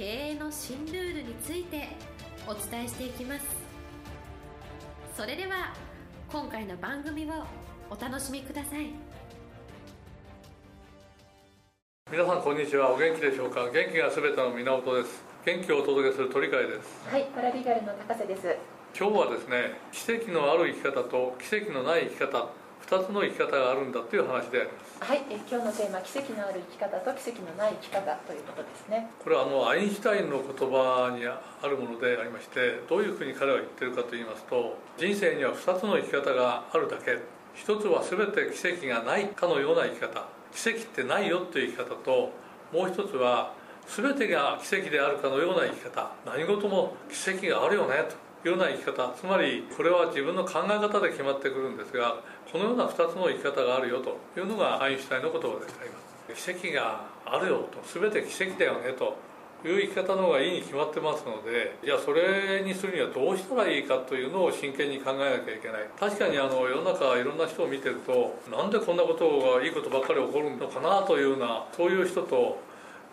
経営の新ルールについてお伝えしていきます。それでは今回の番組をお楽しみください。皆さんこんにちは。お元気でしょうか？元気がすべての源です。元気をお届けする鳥飼です。はい、パラリーガルの高瀬です。今日はですね奇跡のある生き方と奇跡のない生き方2つの生き方があるんだという話であります。はい、え今日のテーマ奇跡のある生き方と奇跡のない生き方ということですね。これはあのアインシュタインの言葉にあるものでありましてどういうふうに彼は言ってるかと言いますと人生には2つの生き方があるだけ。一つは全て奇跡がないかのような生き方。奇跡ってないよという生き方ともう一つは全てが奇跡であるかのような生き方。何事も奇跡があるよねとような生き方つまりこれは自分の考え方で決まってくるんですがこのような2つの生き方があるよというのがアインシュタインの言葉であります。奇跡があるよと全て奇跡だよねという生き方の方がいいに決まってますのでじゃあそれにするにはどうしたらいいかというのを真剣に考えなきゃいけない。確かにあの世の中いろんな人を見てるとなんでこんなことがいいことばっかり起こるのかなというようなそういう人と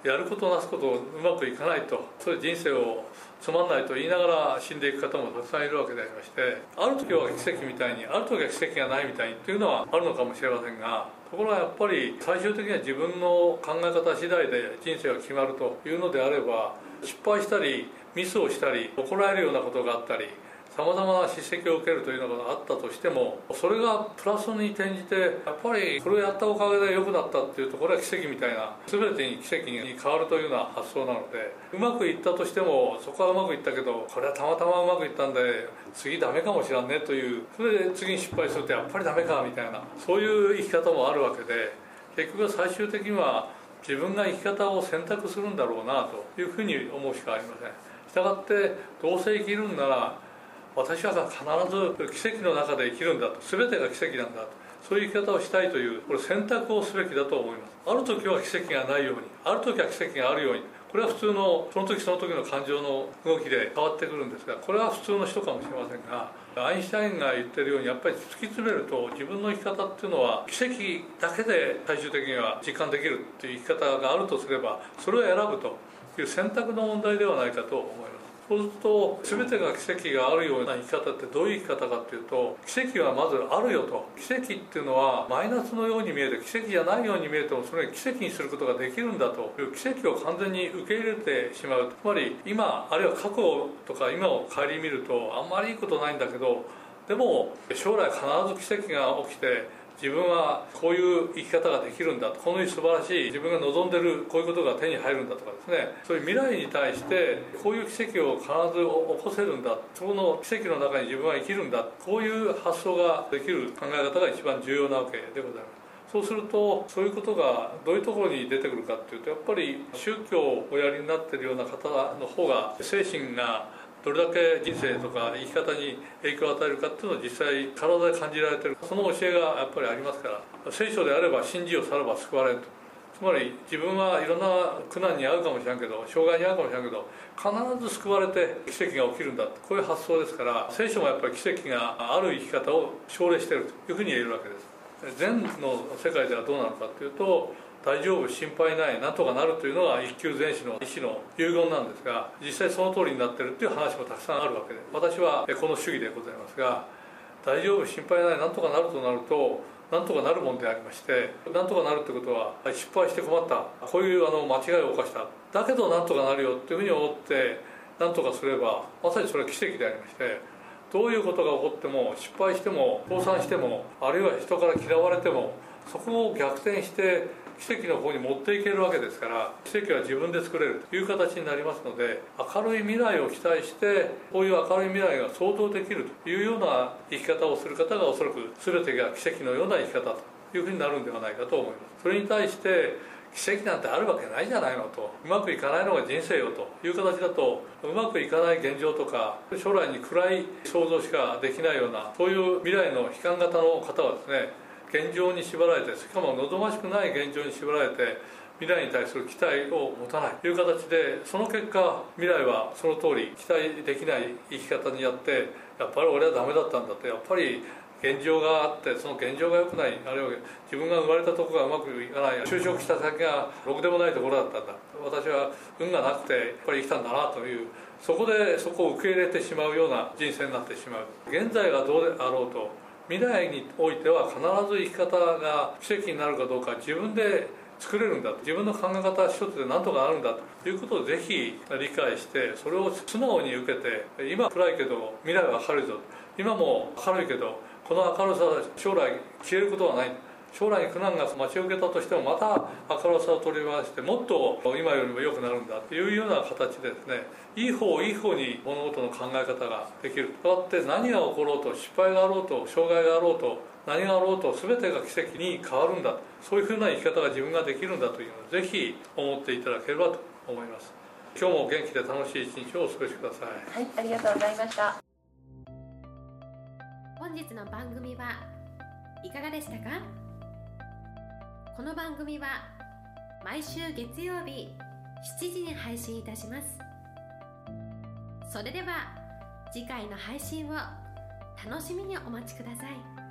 やることなすことうまくいかないとそういう人生をつまんないと言いながら死んでいく方もたくさんいるわけでありましてある時は奇跡みたいにある時は奇跡がないみたいにというのはあるのかもしれませんがところがやっぱり最終的には自分の考え方次第で人生が決まるというのであれば失敗したりミスをしたり怒られるようなことがあったりさまざまな叱責を受けるというのがあったとしてもそれがプラスに転じてやっぱりこれをやったおかげで良くなったっていうところは奇跡みたいな全てに奇跡に変わるというような発想なのでうまくいったとしてもそこはうまくいったけどこれはたまたまうまくいったんで次ダメかもしらんねというそれで次に失敗するとやっぱりダメかみたいなそういう生き方もあるわけで結局最終的には自分が生き方を選択するんだろうなというふうに思うしかありません。したがってどうせ生きるんなら私は必ず奇跡の中で生きるんだと全てが奇跡なんだとそういう生き方をしたいというこれ選択をすべきだと思います。ある時は奇跡がないようにある時は奇跡があるようにこれは普通のその時その時の感情の動きで変わってくるんですがこれは普通の人かもしれませんがアインシュタインが言ってるようにやっぱり突き詰めると自分の生き方っていうのは奇跡だけで最終的には実感できるっていう生き方があるとすればそれを選ぶという選択の問題ではないかと思います。そうすると全てが奇跡があるような生き方ってどういう生き方かっていうと奇跡はまずあるよと。奇跡っていうのはマイナスのように見えて奇跡じゃないように見えてもそれを奇跡にすることができるんだと。いう奇跡を完全に受け入れてしまう。つまり今あるいは過去とか今を顧みるとあんまりいいことないんだけどでも将来必ず奇跡が起きて自分はこういう生き方ができるんだとこの素晴らしい自分が望んでるこういうことが手に入るんだとかですね。そういう未来に対してこういう奇跡を必ず起こせるんだそこの奇跡の中に自分は生きるんだこういう発想ができる考え方が一番重要なわけでございます。そうするとそういうことがどういうところに出てくるかっていうとやっぱり宗教をおやりになってるような方の方が精神がどれだけ人生とか生き方に影響を与えるかっていうのを実際体で感じられてる。その教えがやっぱりありますから聖書であれば信じをさらば救われると。つまり自分はいろんな苦難に遭うかもしれんけど障害に遭うかもしれんけど必ず救われて奇跡が起きるんだこういう発想ですから聖書もやっぱり奇跡がある生き方を奨励しているというふうに言えるわけです。禅の世界ではどうなのかというと大丈夫心配ないなんとかなるというのが一級全師の医師の遺言なんですが実際その通りになってるっていう話もたくさんあるわけで私はこの主義でございますが大丈夫心配ないなんとかなるとなるとなんとかなるもんでありましてなんとかなるってことは失敗して困ったこういうあの間違いを犯しただけどなんとかなるよっていうふうに思ってなんとかすればまさにそれは奇跡でありましてどういうことが起こっても失敗しても倒産してもあるいは人から嫌われてもそこを逆転して奇跡の方に持っていけるわけですから奇跡は自分で作れるという形になりますので明るい未来を期待してこういう明るい未来が想像できるというような生き方をする方がおそらく全てが奇跡のような生き方というふうになるんではないかと思います。それに対して奇跡なんてあるわけないじゃないのとうまくいかないのが人生よという形だとうまくいかない現状とか将来に暗い想像しかできないようなそういう未来の悲観型の方はですね現状に縛られてしかも望ましくない現状に縛られて未来に対する期待を持たないという形でその結果未来はその通り期待できない生き方にやってやっぱり俺はダメだったんだってやっぱり現状があってその現状が良くないあるいは自分が生まれたとこがうまくいかない就職した先がろくでもないところだったんだ。私は運がなくてやっぱり生きたんだなというそこでそこを受け入れてしまうような人生になってしまう。現在がどうであろうと未来においては必ず生き方が奇跡になるかどうか自分で作れるんだ自分の考え方一つで何とかなるんだということをぜひ理解してそれを素直に受けて今暗いけど未来は明るいぞ今も明るいけどこの明るさは将来消えることはない。将来に苦難が待ち受けたとしてもまた明るさを取り戻してもっと今よりも良くなるんだっていうような形でですねいい方いい方に物事の考え方ができる。そうやって何が起ころうと失敗があろうと障害があろうと何があろうと全てが奇跡に変わるんだ。そういうふうな生き方が自分ができるんだというのをぜひ思っていただければと思います。今日も元気で楽しい一日をお過ごしください。はいありがとうございました。本日の番組はいかがでしたか？この番組は毎週月曜日7時に配信いたします。それでは次回の配信を楽しみにお待ちください。